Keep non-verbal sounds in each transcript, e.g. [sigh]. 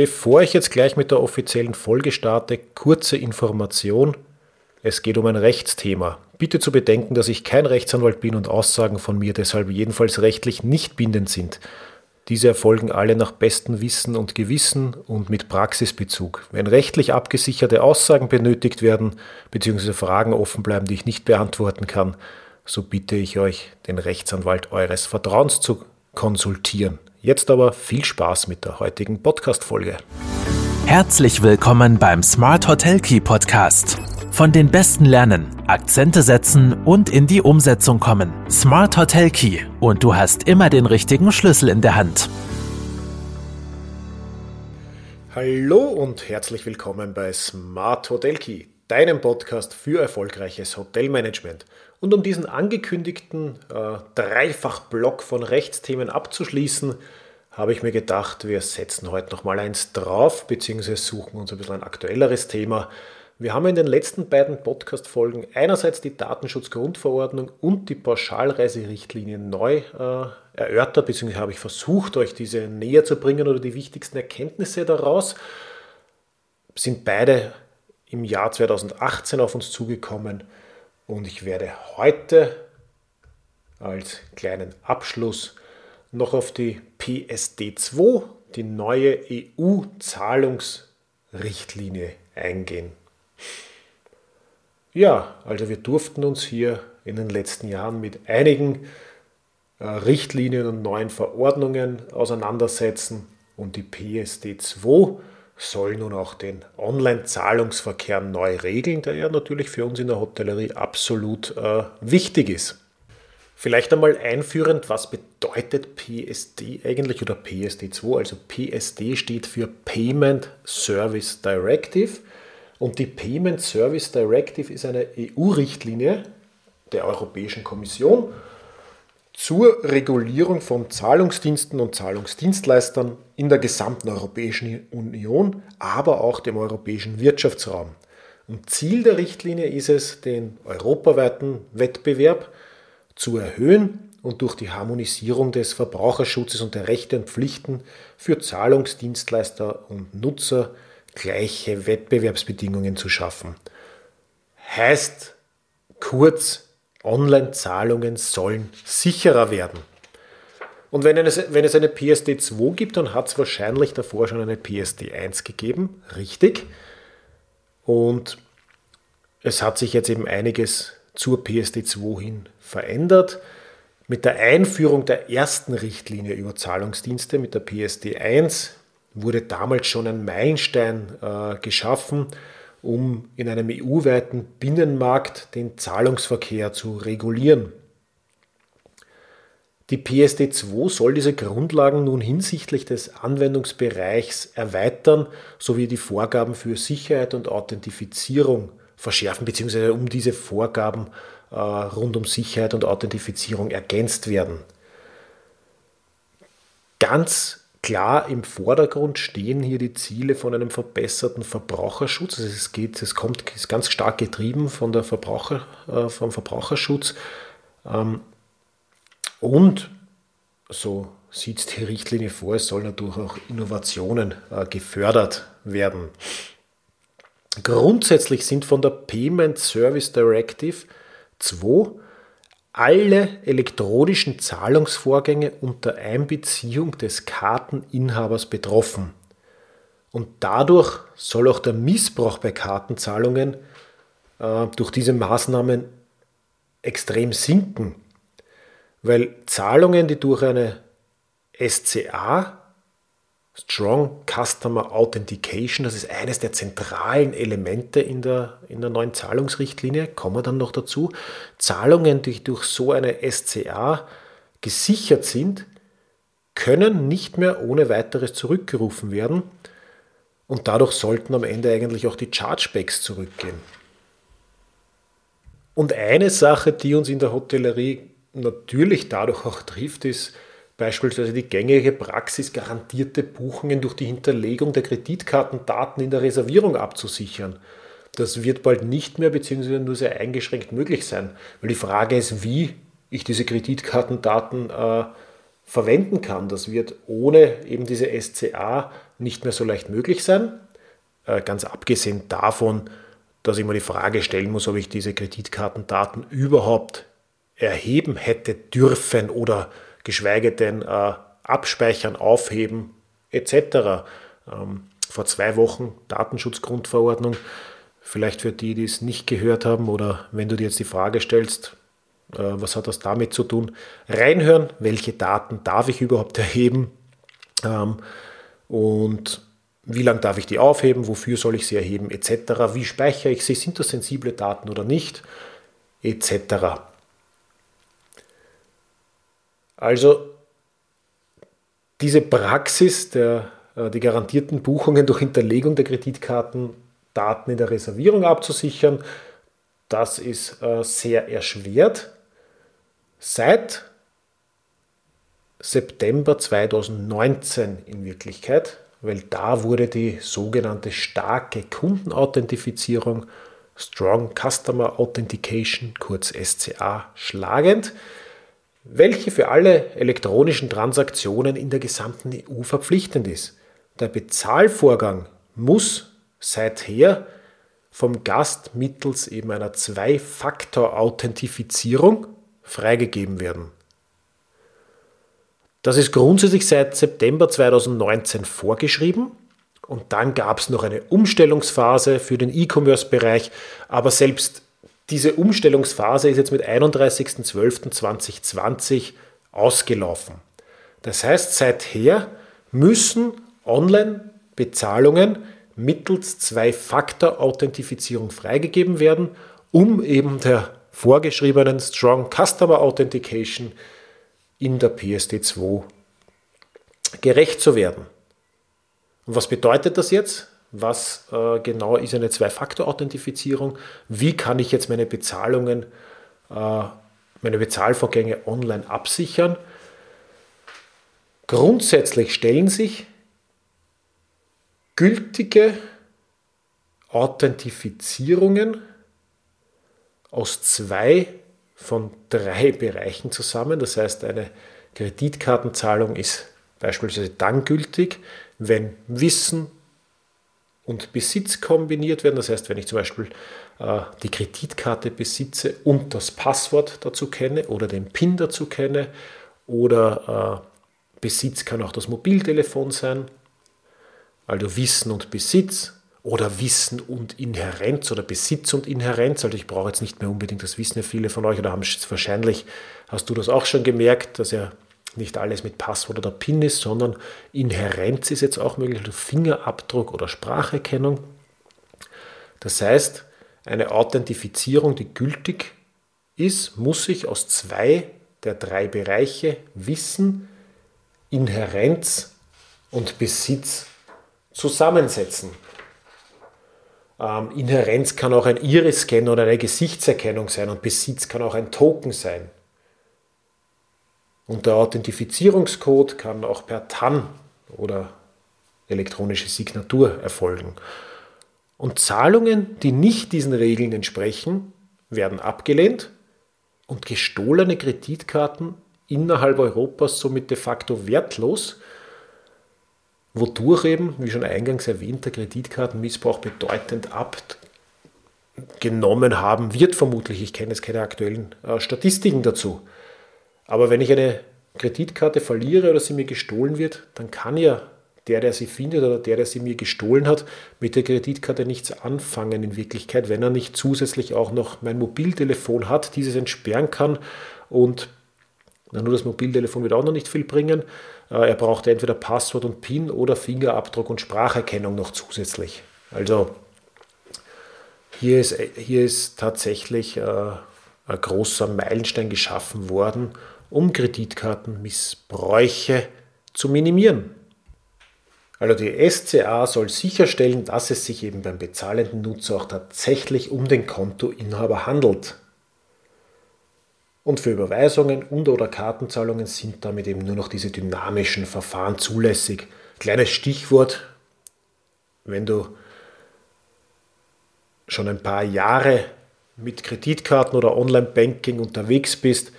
Bevor ich jetzt gleich mit der offiziellen Folge starte, kurze Information. Es geht um ein Rechtsthema. Bitte zu bedenken, dass ich kein Rechtsanwalt bin und Aussagen von mir deshalb jedenfalls rechtlich nicht bindend sind. Diese erfolgen alle nach bestem Wissen und Gewissen und mit Praxisbezug. Wenn rechtlich abgesicherte Aussagen benötigt werden bzw. Fragen offen bleiben, die ich nicht beantworten kann, so bitte ich euch, den Rechtsanwalt eures Vertrauens zu konsultieren. Jetzt aber viel Spaß mit der heutigen Podcast-Folge. Herzlich willkommen beim Smart Hotel Key Podcast. Von den Besten lernen, Akzente setzen und in die Umsetzung kommen. Smart Hotel Key und du hast immer den richtigen Schlüssel in der Hand. Hallo und herzlich willkommen bei Smart Hotel Key, deinem Podcast für erfolgreiches Hotelmanagement. Und um diesen angekündigten äh, Dreifach-Block von Rechtsthemen abzuschließen, habe ich mir gedacht, wir setzen heute noch mal eins drauf, beziehungsweise suchen uns ein bisschen ein aktuelleres Thema. Wir haben in den letzten beiden Podcast-Folgen einerseits die Datenschutzgrundverordnung und die Pauschalreiserichtlinie neu äh, erörtert, beziehungsweise habe ich versucht, euch diese näher zu bringen oder die wichtigsten Erkenntnisse daraus. Sind beide im Jahr 2018 auf uns zugekommen und ich werde heute als kleinen Abschluss noch auf die PSD2, die neue EU-Zahlungsrichtlinie, eingehen. Ja, also wir durften uns hier in den letzten Jahren mit einigen äh, Richtlinien und neuen Verordnungen auseinandersetzen und die PSD2 soll nun auch den Online-Zahlungsverkehr neu regeln, der ja natürlich für uns in der Hotellerie absolut äh, wichtig ist. Vielleicht einmal einführend, was bedeutet PSD eigentlich oder PSD2? Also PSD steht für Payment Service Directive und die Payment Service Directive ist eine EU-Richtlinie der Europäischen Kommission zur Regulierung von Zahlungsdiensten und Zahlungsdienstleistern in der gesamten Europäischen Union, aber auch dem europäischen Wirtschaftsraum. Und Ziel der Richtlinie ist es, den europaweiten Wettbewerb zu erhöhen und durch die Harmonisierung des Verbraucherschutzes und der Rechte und Pflichten für Zahlungsdienstleister und Nutzer gleiche Wettbewerbsbedingungen zu schaffen. Heißt kurz, Online-Zahlungen sollen sicherer werden. Und wenn es, wenn es eine PSD2 gibt, dann hat es wahrscheinlich davor schon eine PSD1 gegeben, richtig. Und es hat sich jetzt eben einiges zur PSD2 hin verändert. Mit der Einführung der ersten Richtlinie über Zahlungsdienste mit der PSD1 wurde damals schon ein Meilenstein äh, geschaffen um in einem EU-weiten Binnenmarkt den Zahlungsverkehr zu regulieren. Die PSD2 soll diese Grundlagen nun hinsichtlich des Anwendungsbereichs erweitern sowie die Vorgaben für Sicherheit und Authentifizierung verschärfen, beziehungsweise um diese Vorgaben äh, rund um Sicherheit und Authentifizierung ergänzt werden. Ganz Klar im Vordergrund stehen hier die Ziele von einem verbesserten Verbraucherschutz. Also es geht, es kommt, ist ganz stark getrieben von der Verbraucher, äh, vom Verbraucherschutz. Ähm, und so sieht die Richtlinie vor, es sollen natürlich auch Innovationen äh, gefördert werden. Grundsätzlich sind von der Payment Service Directive 2 alle elektronischen Zahlungsvorgänge unter Einbeziehung des Karteninhabers betroffen. Und dadurch soll auch der Missbrauch bei Kartenzahlungen äh, durch diese Maßnahmen extrem sinken, weil Zahlungen, die durch eine SCA Strong Customer Authentication, das ist eines der zentralen Elemente in der, in der neuen Zahlungsrichtlinie, kommen wir dann noch dazu. Zahlungen, die durch so eine SCA gesichert sind, können nicht mehr ohne weiteres zurückgerufen werden und dadurch sollten am Ende eigentlich auch die Chargebacks zurückgehen. Und eine Sache, die uns in der Hotellerie natürlich dadurch auch trifft, ist, Beispielsweise die gängige Praxis, garantierte Buchungen durch die Hinterlegung der Kreditkartendaten in der Reservierung abzusichern. Das wird bald nicht mehr bzw. nur sehr eingeschränkt möglich sein, weil die Frage ist, wie ich diese Kreditkartendaten äh, verwenden kann. Das wird ohne eben diese SCA nicht mehr so leicht möglich sein. Äh, ganz abgesehen davon, dass ich mir die Frage stellen muss, ob ich diese Kreditkartendaten überhaupt erheben hätte dürfen oder geschweige denn äh, abspeichern, aufheben etc. Ähm, vor zwei Wochen Datenschutzgrundverordnung. Vielleicht für die, die es nicht gehört haben oder wenn du dir jetzt die Frage stellst, äh, was hat das damit zu tun? Reinhören, welche Daten darf ich überhaupt erheben ähm, und wie lange darf ich die aufheben, wofür soll ich sie erheben etc. Wie speichere ich sie, sind das sensible Daten oder nicht etc. Also diese Praxis der äh, die garantierten Buchungen durch Hinterlegung der Kreditkartendaten in der Reservierung abzusichern, das ist äh, sehr erschwert. Seit September 2019 in Wirklichkeit, weil da wurde die sogenannte starke Kundenauthentifizierung, Strong Customer Authentication, kurz SCA, schlagend, welche für alle elektronischen Transaktionen in der gesamten EU verpflichtend ist. Der Bezahlvorgang muss seither vom Gast mittels eben einer Zwei-Faktor-Authentifizierung freigegeben werden. Das ist grundsätzlich seit September 2019 vorgeschrieben und dann gab es noch eine Umstellungsphase für den E-Commerce-Bereich, aber selbst diese Umstellungsphase ist jetzt mit 31.12.2020 ausgelaufen. Das heißt, seither müssen Online-Bezahlungen mittels Zwei-Faktor-Authentifizierung freigegeben werden, um eben der vorgeschriebenen Strong Customer Authentication in der PSD2 gerecht zu werden. Und was bedeutet das jetzt? Was äh, genau ist eine Zwei-Faktor-Authentifizierung? Wie kann ich jetzt meine Bezahlungen, äh, meine Bezahlvorgänge online absichern? Grundsätzlich stellen sich gültige Authentifizierungen aus zwei von drei Bereichen zusammen. Das heißt, eine Kreditkartenzahlung ist beispielsweise dann gültig, wenn Wissen und Besitz kombiniert werden. Das heißt, wenn ich zum Beispiel äh, die Kreditkarte besitze und das Passwort dazu kenne oder den PIN dazu kenne oder äh, Besitz kann auch das Mobiltelefon sein also Wissen und Besitz oder Wissen und Inherenz oder Besitz und Inherenz. Also ich brauche jetzt nicht mehr unbedingt, das wissen ja viele von euch oder haben wahrscheinlich, hast du das auch schon gemerkt, dass ja nicht alles mit Passwort oder PIN ist, sondern Inherenz ist jetzt auch möglich, also Fingerabdruck oder Spracherkennung. Das heißt, eine Authentifizierung, die gültig ist, muss sich aus zwei der drei Bereiche Wissen, Inherenz und Besitz zusammensetzen. Ähm, Inherenz kann auch ein Iris-Scan oder eine Gesichtserkennung sein und Besitz kann auch ein Token sein. Und der Authentifizierungscode kann auch per TAN oder elektronische Signatur erfolgen. Und Zahlungen, die nicht diesen Regeln entsprechen, werden abgelehnt und gestohlene Kreditkarten innerhalb Europas somit de facto wertlos, wodurch eben, wie schon eingangs erwähnt, der Kreditkartenmissbrauch bedeutend abgenommen haben wird, vermutlich. Ich kenne jetzt keine aktuellen äh, Statistiken dazu. Aber wenn ich eine Kreditkarte verliere oder sie mir gestohlen wird, dann kann ja der, der sie findet oder der, der sie mir gestohlen hat, mit der Kreditkarte nichts anfangen in Wirklichkeit, wenn er nicht zusätzlich auch noch mein Mobiltelefon hat, dieses entsperren kann und na, nur das Mobiltelefon wird auch noch nicht viel bringen. Äh, er braucht entweder Passwort und PIN oder Fingerabdruck und Spracherkennung noch zusätzlich. Also hier ist, hier ist tatsächlich äh, ein großer Meilenstein geschaffen worden, um Kreditkartenmissbräuche zu minimieren. Also die SCA soll sicherstellen, dass es sich eben beim bezahlenden Nutzer auch tatsächlich um den Kontoinhaber handelt. Und für Überweisungen und oder Kartenzahlungen sind damit eben nur noch diese dynamischen Verfahren zulässig. Kleines Stichwort, wenn du schon ein paar Jahre mit Kreditkarten oder Online-Banking unterwegs bist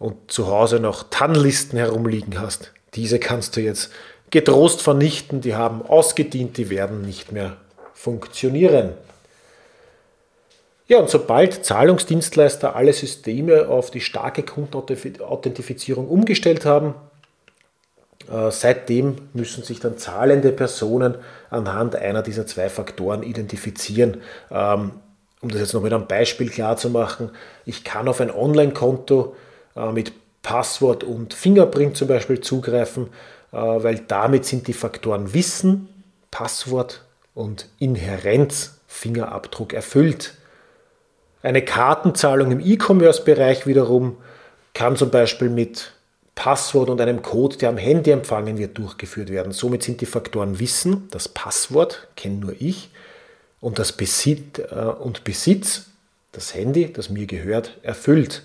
und zu Hause noch TAN-Listen herumliegen hast, diese kannst du jetzt getrost vernichten, die haben ausgedient, die werden nicht mehr funktionieren. Ja, und sobald Zahlungsdienstleister alle Systeme auf die starke Kundenauthentifizierung umgestellt haben, äh, seitdem müssen sich dann zahlende Personen anhand einer dieser zwei Faktoren identifizieren. Ähm, um das jetzt noch mit einem Beispiel klar zu machen, ich kann auf ein Online-Konto mit Passwort und Fingerprint zum Beispiel zugreifen, äh, weil damit sind die Faktoren Wissen, Passwort und Inherenz, Fingerabdruck erfüllt. Eine Kartenzahlung im E-Commerce-Bereich wiederum kann zum Beispiel mit Passwort und einem Code, der am Handy empfangen wird, durchgeführt werden. Somit sind die Faktoren Wissen, das Passwort, kenne nur ich, und das Besitz, äh, und Besitz, das Handy, das mir gehört, erfüllt.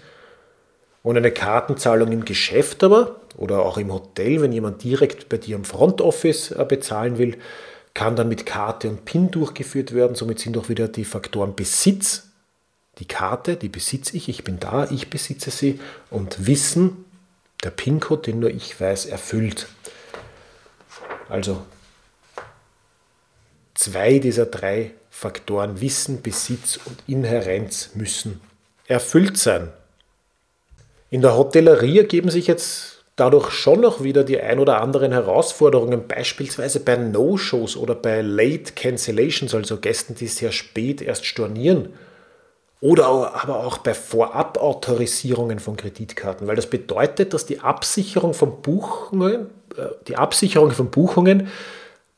Und eine Kartenzahlung im Geschäft aber oder auch im Hotel, wenn jemand direkt bei dir im Front Office äh, bezahlen will, kann dann mit Karte und PIN durchgeführt werden. Somit sind auch wieder die Faktoren Besitz, die Karte, die besitze ich, ich bin da, ich besitze sie und Wissen, der PIN-Code, den nur ich weiß, erfüllt. Also zwei dieser drei Faktoren Wissen, Besitz und Inherenz müssen erfüllt sein. In der Hotellerie ergeben sich jetzt dadurch schon noch wieder die ein oder anderen Herausforderungen, beispielsweise bei No-Shows oder bei Late Cancellations, also Gästen, die sehr spät erst stornieren. Oder aber auch bei Vorabautorisierungen von Kreditkarten, weil das bedeutet, dass die Absicherung von Buchungen, äh, die Absicherung von Buchungen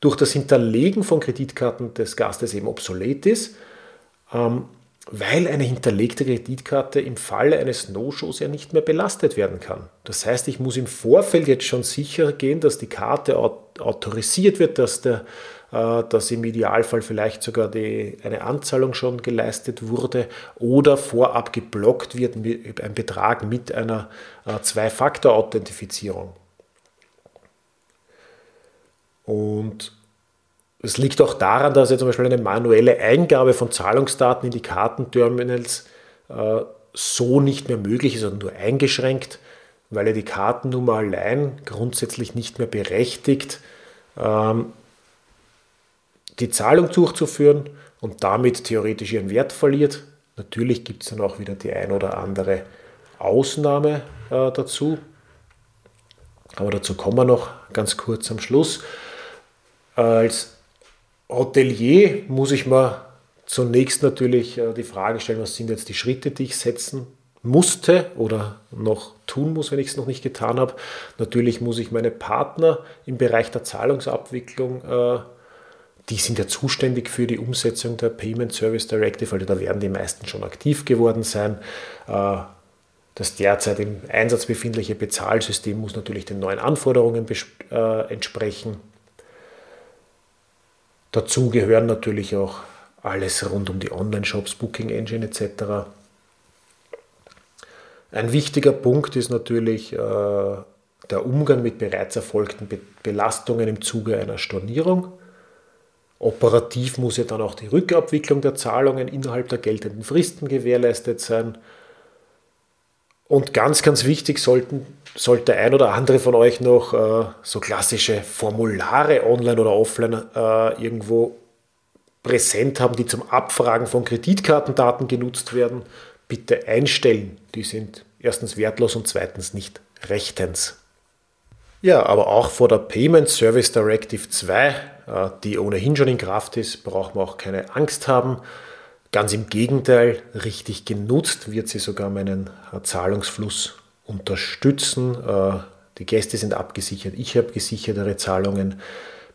durch das Hinterlegen von Kreditkarten des Gastes eben obsolet ist, ähm, weil eine hinterlegte Kreditkarte im Falle eines No-Shows ja nicht mehr belastet werden kann. Das heißt, ich muss im Vorfeld jetzt schon sicher gehen, dass die Karte autorisiert wird, dass, der, äh, dass im Idealfall vielleicht sogar die, eine Anzahlung schon geleistet wurde oder vorab geblockt wird ein Betrag mit einer äh, Zwei-Faktor-Authentifizierung. Und es liegt auch daran, dass ja zum Beispiel eine manuelle Eingabe von Zahlungsdaten in die Kartenterminals äh, so nicht mehr möglich ist, sondern nur eingeschränkt, weil ja die Kartennummer allein grundsätzlich nicht mehr berechtigt, ähm, die Zahlung durchzuführen und damit theoretisch ihren Wert verliert. Natürlich gibt es dann auch wieder die ein oder andere Ausnahme äh, dazu. Aber dazu kommen wir noch ganz kurz am Schluss. Als Hotelier muss ich mir zunächst natürlich äh, die Frage stellen, was sind jetzt die Schritte, die ich setzen musste oder noch tun muss, wenn ich es noch nicht getan habe. Natürlich muss ich meine Partner im Bereich der Zahlungsabwicklung, äh, die sind ja zuständig für die Umsetzung der Payment Service Directive, also da werden die meisten schon aktiv geworden sein. Äh, das derzeit im Einsatz befindliche Bezahlsystem muss natürlich den neuen Anforderungen entsprechen. Dazu gehören natürlich auch alles rund um die Online-Shops, Booking Engine etc. Ein wichtiger Punkt ist natürlich äh, der Umgang mit bereits erfolgten Be Belastungen im Zuge einer Stornierung. Operativ muss ja dann auch die Rückabwicklung der Zahlungen innerhalb der geltenden Fristen gewährleistet sein. Und ganz, ganz wichtig sollten, sollte ein oder andere von euch noch äh, so klassische Formulare online oder offline äh, irgendwo präsent haben, die zum Abfragen von Kreditkartendaten genutzt werden, bitte einstellen. Die sind erstens wertlos und zweitens nicht rechtens. Ja, aber auch vor der Payment Service Directive 2, äh, die ohnehin schon in Kraft ist, braucht man auch keine Angst haben. Ganz im Gegenteil, richtig genutzt wird sie sogar meinen äh, Zahlungsfluss unterstützen. Äh, die Gäste sind abgesichert, ich habe gesichertere Zahlungen.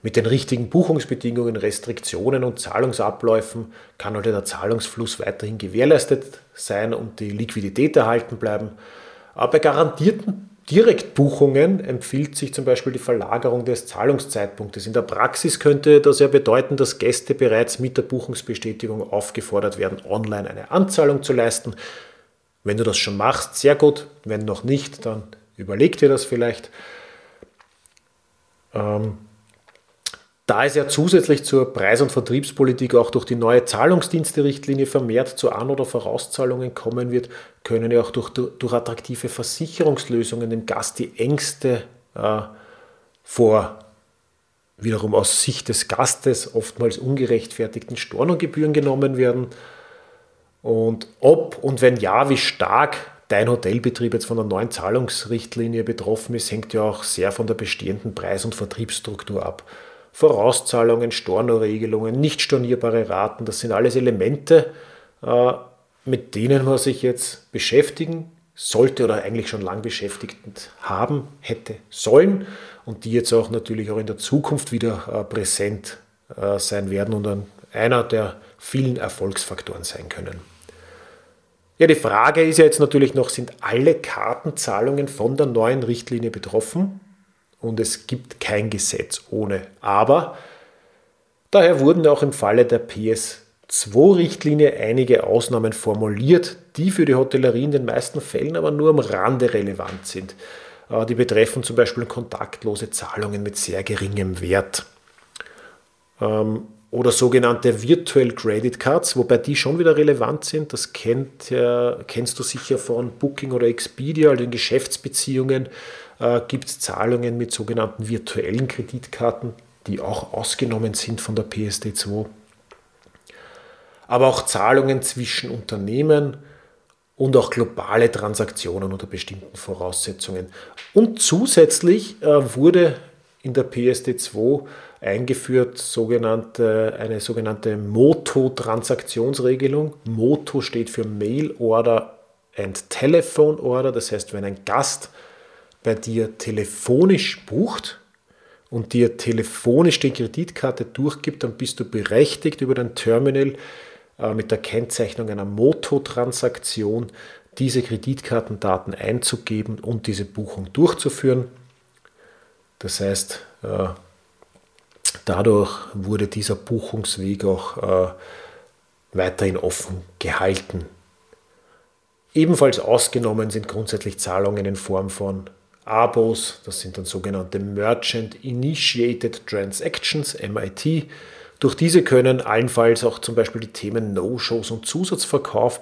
Mit den richtigen Buchungsbedingungen, Restriktionen und Zahlungsabläufen kann halt der Zahlungsfluss weiterhin gewährleistet sein und die Liquidität erhalten bleiben. Aber bei garantierten Direktbuchungen empfiehlt sich zum Beispiel die Verlagerung des Zahlungszeitpunktes. In der Praxis könnte das ja bedeuten, dass Gäste bereits mit der Buchungsbestätigung aufgefordert werden, online eine Anzahlung zu leisten. Wenn du das schon machst, sehr gut. Wenn noch nicht, dann überleg dir das vielleicht. Ähm, da es ja zusätzlich zur Preis- und Vertriebspolitik auch durch die neue Zahlungsdienste-Richtlinie vermehrt zu An- oder Vorauszahlungen kommen wird, können ja auch durch, durch attraktive Versicherungslösungen dem Gast die Ängste äh, vor wiederum aus Sicht des Gastes oftmals ungerechtfertigten Stornogebühren genommen werden. Und ob und wenn ja, wie stark dein Hotelbetrieb jetzt von der neuen Zahlungsrichtlinie betroffen ist, hängt ja auch sehr von der bestehenden Preis- und Vertriebsstruktur ab. Vorauszahlungen, Stornoregelungen, nicht stornierbare Raten, das sind alles Elemente, äh, mit denen man sich jetzt beschäftigen sollte oder eigentlich schon lang beschäftigt haben hätte sollen und die jetzt auch natürlich auch in der Zukunft wieder äh, präsent äh, sein werden und einer der vielen Erfolgsfaktoren sein können. Ja, die Frage ist ja jetzt natürlich noch, sind alle Kartenzahlungen von der neuen Richtlinie betroffen? Und es gibt kein Gesetz ohne Aber. Daher wurden auch im Falle der PS2-Richtlinie einige Ausnahmen formuliert, die für die Hotellerie in den meisten Fällen aber nur am Rande relevant sind. Äh, die betreffen zum Beispiel kontaktlose Zahlungen mit sehr geringem Wert ähm, oder sogenannte Virtual Credit Cards, wobei die schon wieder relevant sind. Das kennt, kennst du sicher von Booking oder Expedia, also in Geschäftsbeziehungen äh, gibt es Zahlungen mit sogenannten virtuellen Kreditkarten, die auch ausgenommen sind von der PSD2. Aber auch Zahlungen zwischen Unternehmen, und auch globale Transaktionen unter bestimmten Voraussetzungen. Und zusätzlich äh, wurde in der PSD2 eingeführt sogenannte, eine sogenannte MOTO-Transaktionsregelung. MOTO steht für Mail Order and Telephone Order. Das heißt, wenn ein Gast bei dir telefonisch bucht und dir telefonisch die Kreditkarte durchgibt, dann bist du berechtigt über dein Terminal äh, mit der Kennzeichnung einer Moto-Transaktion diese Kreditkartendaten einzugeben und diese Buchung durchzuführen. Das heißt, äh, dadurch wurde dieser Buchungsweg auch äh, weiterhin offen gehalten. Ebenfalls ausgenommen sind grundsätzlich Zahlungen in Form von Abos, das sind dann sogenannte Merchant Initiated Transactions, MIT, durch diese können allenfalls auch zum Beispiel die Themen No-Shows und Zusatzverkauf,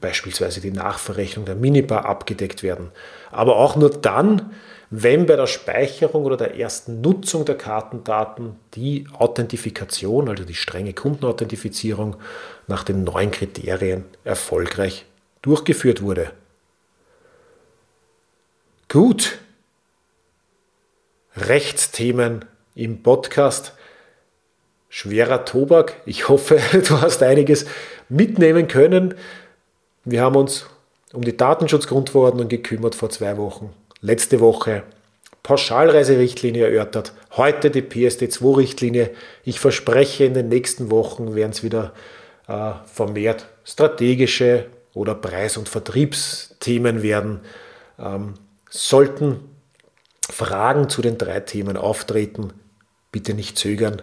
beispielsweise die Nachverrechnung der Minibar, abgedeckt werden. Aber auch nur dann, wenn bei der Speicherung oder der ersten Nutzung der Kartendaten die Authentifikation, also die strenge Kundenauthentifizierung nach den neuen Kriterien erfolgreich durchgeführt wurde. Gut. Rechtsthemen im Podcast schwerer Tobak. Ich hoffe, [laughs] du hast einiges mitnehmen können. Wir haben uns um die Datenschutzgrundverordnung gekümmert vor zwei Wochen. Letzte Woche Pauschalreiserichtlinie erörtert. Heute die PSD2-Richtlinie. Ich verspreche, in den nächsten Wochen werden es wieder äh, vermehrt strategische oder Preis- und Vertriebsthemen werden. Ähm, sollten Fragen zu den drei Themen auftreten, bitte nicht zögern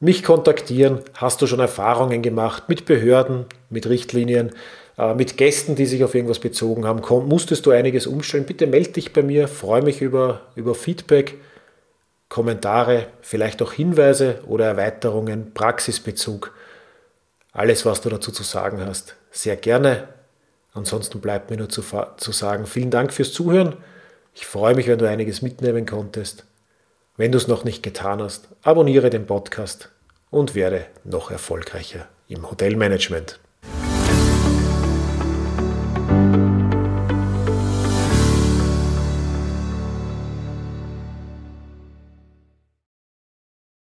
mich kontaktieren. Hast du schon Erfahrungen gemacht mit Behörden, mit Richtlinien, äh, mit Gästen, die sich auf irgendwas bezogen haben? musstest du einiges umstellen? Bitte melde dich bei mir. Freue mich über, über Feedback, Kommentare, vielleicht auch Hinweise oder Erweiterungen, Praxisbezug. Alles, was du dazu zu sagen hast, sehr gerne. Ansonsten bleibt mir nur zu, zu sagen, vielen Dank fürs Zuhören. Ich freue mich, wenn du einiges mitnehmen konntest. Wenn du es noch nicht getan hast, abonniere den Podcast und werde noch erfolgreicher im Hotelmanagement.